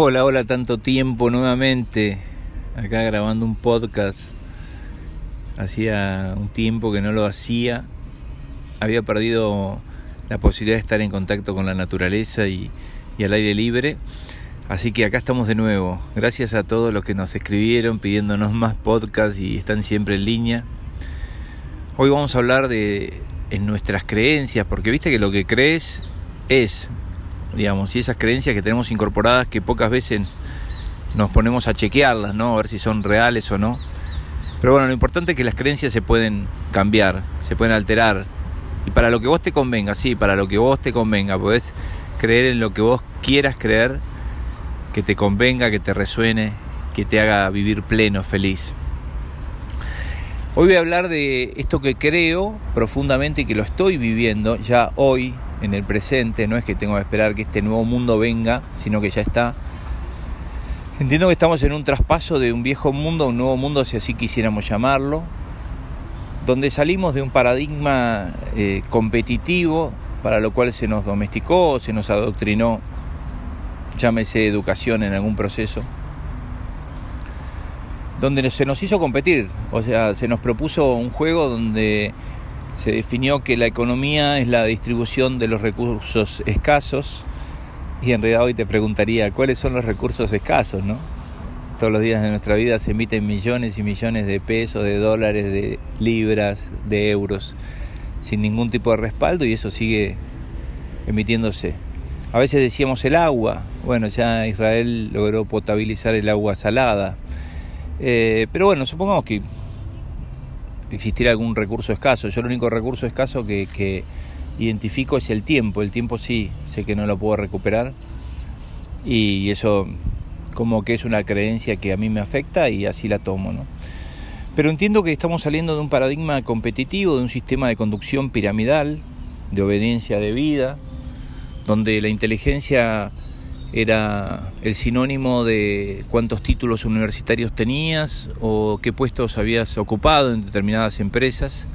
Hola, hola, tanto tiempo nuevamente acá grabando un podcast. Hacía un tiempo que no lo hacía. Había perdido la posibilidad de estar en contacto con la naturaleza y, y al aire libre. Así que acá estamos de nuevo. Gracias a todos los que nos escribieron pidiéndonos más podcasts y están siempre en línea. Hoy vamos a hablar de en nuestras creencias, porque viste que lo que crees es, digamos, y esas creencias que tenemos incorporadas que pocas veces nos ponemos a chequearlas, ¿no? A ver si son reales o no. Pero bueno, lo importante es que las creencias se pueden cambiar, se pueden alterar. Y para lo que vos te convenga, sí, para lo que vos te convenga, podés creer en lo que vos quieras creer, que te convenga, que te resuene, que te haga vivir pleno, feliz. Hoy voy a hablar de esto que creo profundamente y que lo estoy viviendo ya hoy, en el presente. No es que tengo que esperar que este nuevo mundo venga, sino que ya está. Entiendo que estamos en un traspaso de un viejo mundo a un nuevo mundo, si así quisiéramos llamarlo, donde salimos de un paradigma eh, competitivo para lo cual se nos domesticó, se nos adoctrinó, llámese educación en algún proceso donde se nos hizo competir, o sea, se nos propuso un juego donde se definió que la economía es la distribución de los recursos escasos y en realidad hoy te preguntaría cuáles son los recursos escasos, ¿no? Todos los días de nuestra vida se emiten millones y millones de pesos, de dólares, de libras, de euros, sin ningún tipo de respaldo y eso sigue emitiéndose. A veces decíamos el agua, bueno, ya Israel logró potabilizar el agua salada, eh, pero bueno, supongamos que existiera algún recurso escaso. Yo el único recurso escaso que, identifico es el tiempo. El tiempo sí, sé que no lo puedo recuperar. Y eso como que es una creencia que a mí me afecta y así la tomo. ¿no? Pero entiendo que estamos saliendo de un paradigma competitivo, de un sistema de conducción piramidal, de obediencia de vida, donde la inteligencia era el sinónimo de cuántos títulos universitarios tenías o qué puestos habías ocupado en determinadas empresas.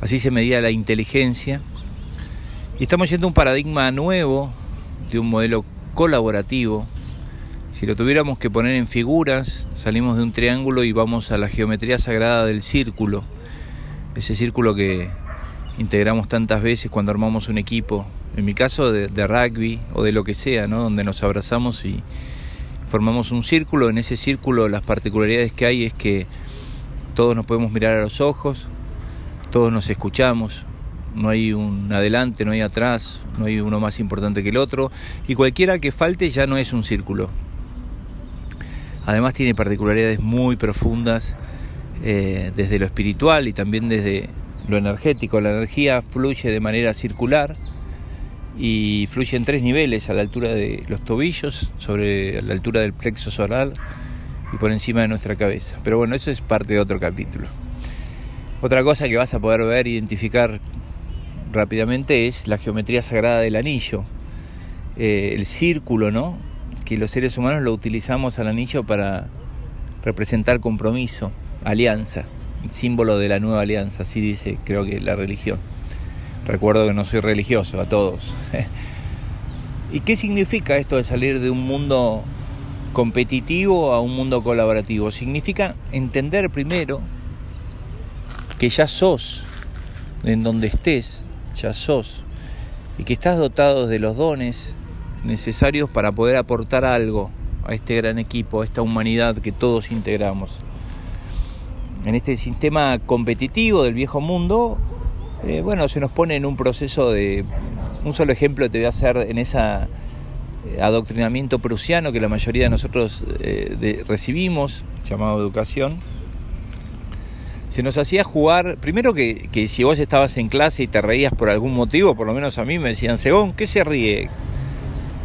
Así se medía la inteligencia. Y estamos yendo un paradigma nuevo, de un modelo colaborativo. Si lo tuviéramos que poner en figuras, salimos de un triángulo y vamos a la geometría sagrada del círculo. Ese círculo que integramos tantas veces cuando armamos un equipo, en mi caso de, rugby o de lo que sea, ¿no? donde nos abrazamos y formamos un círculo. En ese círculo las particularidades que hay es que todos nos podemos mirar a los ojos, todos nos escuchamos, no hay un adelante, no hay atrás, no hay uno más importante que el otro, y cualquiera que falte ya no es un círculo. Además tiene particularidades muy profundas eh, desde lo espiritual y también desde lo energético. La energía fluye de manera circular y fluye en tres niveles, a la altura de los tobillos, sobre la altura del plexo solar y por encima de nuestra cabeza. Pero bueno, eso es parte de otro capítulo. Otra cosa que vas a poder ver identificar rápidamente es la geometría sagrada del anillo, eh, el círculo, ¿no? Que los seres humanos lo utilizamos al anillo para representar compromiso, alianza, símbolo de la nueva alianza, así dice creo que la religión. Recuerdo que no soy religioso, a todos. ¿Y qué significa esto de salir de un mundo competitivo a un mundo colaborativo? Significa entender primero que ya sos, en donde estés, ya sos, y que estás dotado de los dones necesarios para poder aportar algo a este gran equipo, a esta humanidad que todos integramos. En este sistema competitivo del viejo mundo, eh, bueno, se nos pone en un proceso de... Un solo ejemplo te voy a hacer en ese eh, adoctrinamiento prusiano que la mayoría de nosotros eh, recibimos, llamado educación. Se nos hacía jugar, primero que, que, si vos estabas en clase y te reías por algún motivo, por lo menos a mí me decían, Según, ¿qué se ríe?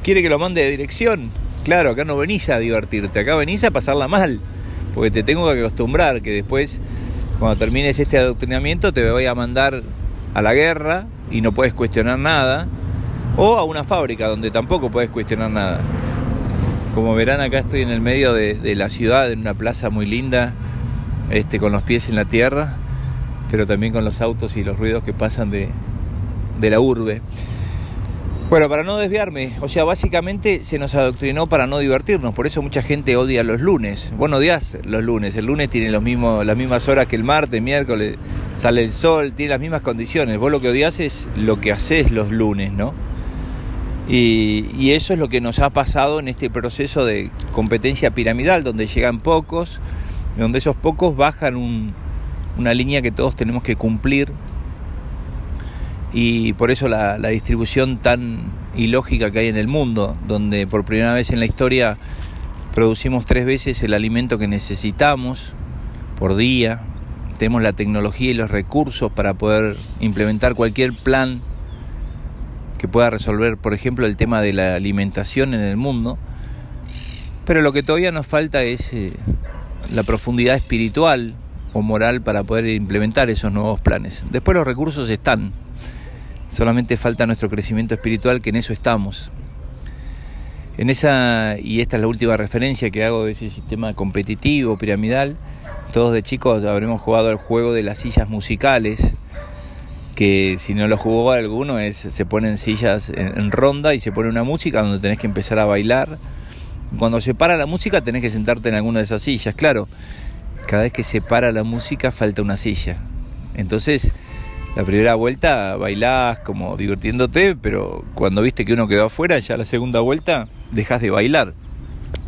¿Quiere que lo mande de dirección? Claro, acá no venís a divertirte, acá venís a pasarla mal, porque te tengo que acostumbrar que después, cuando termines este adoctrinamiento, te voy a mandar a la guerra y no puedes cuestionar nada, o a una fábrica donde tampoco puedes cuestionar nada. Como verán acá estoy en el medio de, la ciudad, en una plaza muy linda, este, con los pies en la tierra, pero también con los autos y los ruidos que pasan de, de la urbe. Bueno, para no desviarme, o sea, básicamente se nos adoctrinó para no divertirnos, por eso mucha gente odia los lunes. Vos no odias los lunes, el lunes tiene los mismos, las mismas horas que el martes, miércoles, sale el sol, tiene las mismas condiciones. Vos lo que odias es lo que haces los lunes, ¿no? Y, eso es lo que nos ha pasado en este proceso de competencia piramidal, donde llegan pocos, donde esos pocos bajan un, una línea que todos tenemos que cumplir y por eso la, distribución tan ilógica que hay en el mundo, donde por primera vez en la historia producimos tres veces el alimento que necesitamos por día, tenemos la tecnología y los recursos para poder implementar cualquier plan que pueda resolver, por ejemplo, el tema de la alimentación en el mundo, pero lo que todavía nos falta es eh, la profundidad espiritual o moral para poder implementar esos nuevos planes. Después los recursos están, Solamente falta nuestro crecimiento espiritual, que en eso estamos. En esa, y esta es la última referencia que hago de ese sistema competitivo, piramidal, todos de chicos habremos jugado el juego de las sillas musicales, que si no lo jugó alguno es se ponen sillas en, ronda y se pone una música donde tenés que empezar a bailar. Cuando se para la música tenés que sentarte en alguna de esas sillas, claro. Cada vez que se para la música falta una silla. Entonces, la primera vuelta bailás como divirtiéndote, pero cuando viste que uno quedó afuera, ya la segunda vuelta dejas de bailar,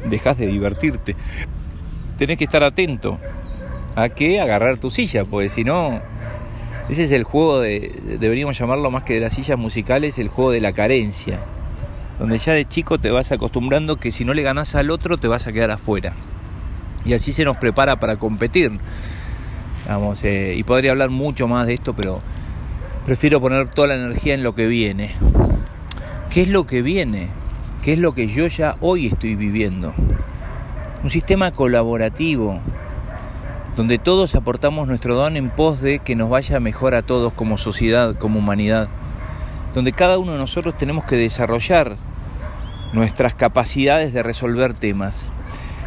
dejas de divertirte. Tenés que estar atento a que agarrar tu silla, porque si no, ese es el juego de, deberíamos llamarlo más que de las sillas musicales, el juego de la carencia, donde ya de chico te vas acostumbrando que si no le ganás al otro te vas a quedar afuera. Y así se nos prepara para competir. Vamos, eh, y podría hablar mucho más de esto, pero prefiero poner toda la energía en lo que viene. ¿Qué es lo que viene? ¿Qué es lo que yo ya hoy estoy viviendo? Un sistema colaborativo, donde todos aportamos nuestro don en pos de que nos vaya mejor a todos como sociedad, como humanidad, donde cada uno de nosotros tenemos que desarrollar nuestras capacidades de resolver temas.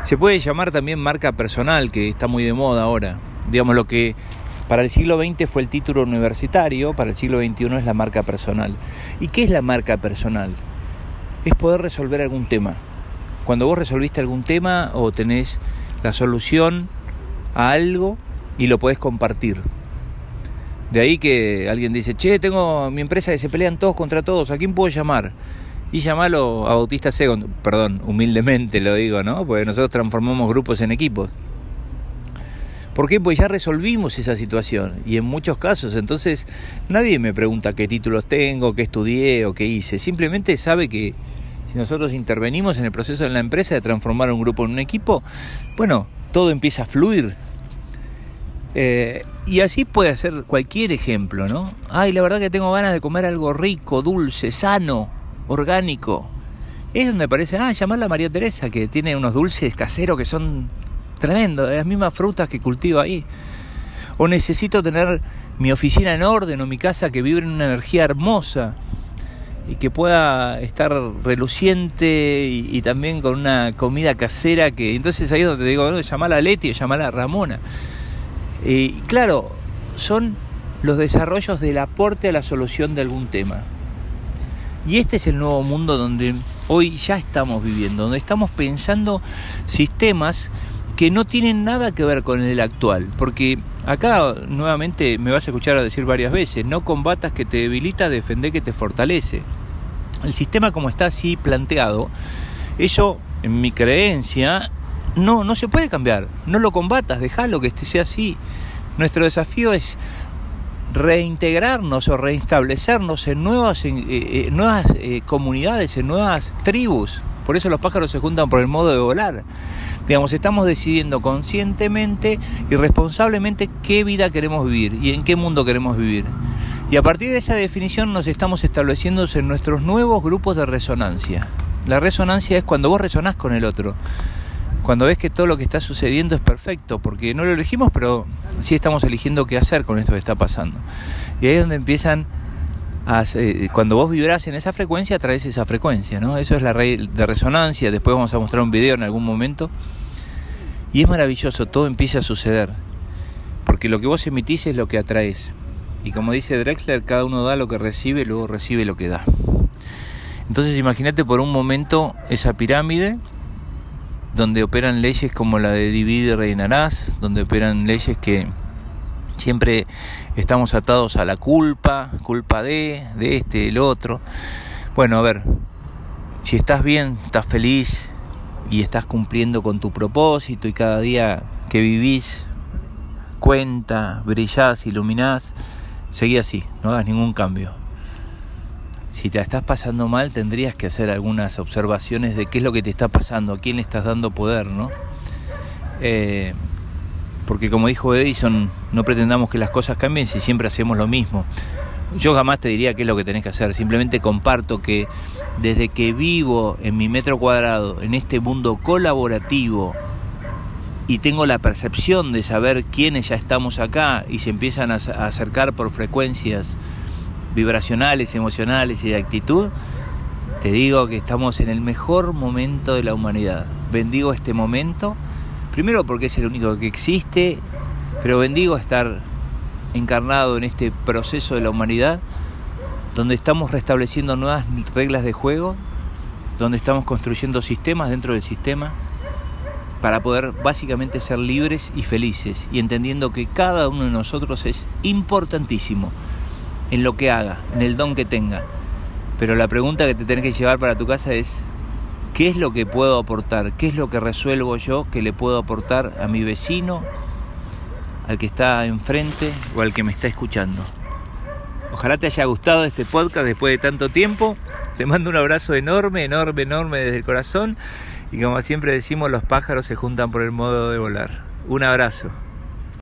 Se puede llamar también marca personal, que está muy de moda ahora. Digamos lo que para el siglo XX fue el título universitario, para el siglo XXI es la marca personal. ¿Y qué es la marca personal? Es poder resolver algún tema. Cuando vos resolviste algún tema o tenés la solución a algo y lo podés compartir. De ahí que alguien dice, che, tengo mi empresa que se pelean todos contra todos, ¿a quién puedo llamar? Y llamarlo a Bautista Segon, perdón, humildemente lo digo, ¿no? Porque nosotros transformamos grupos en equipos. ¿Por qué? Pues ya resolvimos esa situación y en muchos casos entonces nadie me pregunta qué títulos tengo, qué estudié o qué hice. Simplemente sabe que si nosotros intervenimos en el proceso de la empresa de transformar un grupo en un equipo, bueno, todo empieza a fluir. Eh, y así puede ser cualquier ejemplo, ¿no? Ay, la verdad que tengo ganas de comer algo rico, dulce, sano, orgánico. Es donde parece, ah, llamarla María Teresa, que tiene unos dulces caseros que son Tremendo, las mismas frutas que cultivo ahí. O necesito tener mi oficina en orden o mi casa que vibre en una energía hermosa y que pueda estar reluciente y, también con una comida casera que entonces ahí es donde te digo, bueno, llamala a Leti o llamala a Ramona. Y claro, son los desarrollos del aporte a la solución de algún tema. Y este es el nuevo mundo donde hoy ya estamos viviendo, donde estamos pensando sistemas que no tienen nada que ver con el actual, porque acá nuevamente me vas a escuchar a decir varias veces, no combatas que te debilita, defender que te fortalece. El sistema como está así planteado, eso en mi creencia no no se puede cambiar, no lo combatas, déjalo que este sea así. Nuestro desafío es reintegrarnos o restablecernos en nuevas, en, eh, eh, nuevas eh, comunidades, en nuevas tribus. Por eso los pájaros se juntan por el modo de volar. Digamos, estamos decidiendo conscientemente y responsablemente qué vida queremos vivir y en qué mundo queremos vivir. Y a partir de esa definición nos estamos estableciendo en nuestros nuevos grupos de resonancia. La resonancia es cuando vos resonás con el otro. Cuando ves que todo lo que está sucediendo es perfecto, porque no lo elegimos, pero sí estamos eligiendo qué hacer con esto que está pasando. Y ahí es donde empiezan a, cuando vos vibrás en esa frecuencia, traes esa frecuencia, ¿no? Eso es la red de resonancia. Después vamos a mostrar un video en algún momento y es maravilloso, todo empieza a suceder. Porque lo que vos emitís es lo que atraes. Y como dice Drexler, cada uno da lo que recibe, luego recibe lo que da. Entonces imagínate por un momento esa pirámide donde operan leyes como la de divide y reinarás, donde operan leyes que siempre estamos atados a la culpa, culpa de, de este, del otro. Bueno, a ver, si estás bien, estás feliz y estás cumpliendo con tu propósito y cada día que vivís cuenta, brillás, iluminás, seguí así, no hagas ningún cambio. Si te estás pasando mal, tendrías que hacer algunas observaciones de qué es lo que te está pasando, a quién le estás dando poder, ¿no? Eh, porque como dijo Edison, no pretendamos que las cosas cambien si siempre hacemos lo mismo. Yo jamás te diría qué es lo que tenés que hacer, simplemente comparto que desde que vivo en mi metro cuadrado, en este mundo colaborativo, y tengo la percepción de saber quiénes ya estamos acá y se empiezan a acercar por frecuencias vibracionales, emocionales y de actitud, te digo que estamos en el mejor momento de la humanidad. Bendigo este momento, primero porque es el único que existe, pero bendigo estar encarnado en este proceso de la humanidad, donde estamos restableciendo nuevas reglas de juego, donde estamos construyendo sistemas dentro del sistema, para poder básicamente ser libres y felices y entendiendo que cada uno de nosotros es importantísimo en lo que haga, en el don que tenga. Pero la pregunta que te tenés que llevar para tu casa es, ¿qué es lo que puedo aportar? ¿Qué es lo que resuelvo yo que le puedo aportar a mi vecino, al que está enfrente o al que me está escuchando? Ojalá te haya gustado este podcast después de tanto tiempo. Te mando un abrazo enorme, enorme, enorme desde el corazón y como siempre decimos, los pájaros se juntan por el modo de volar. Un abrazo.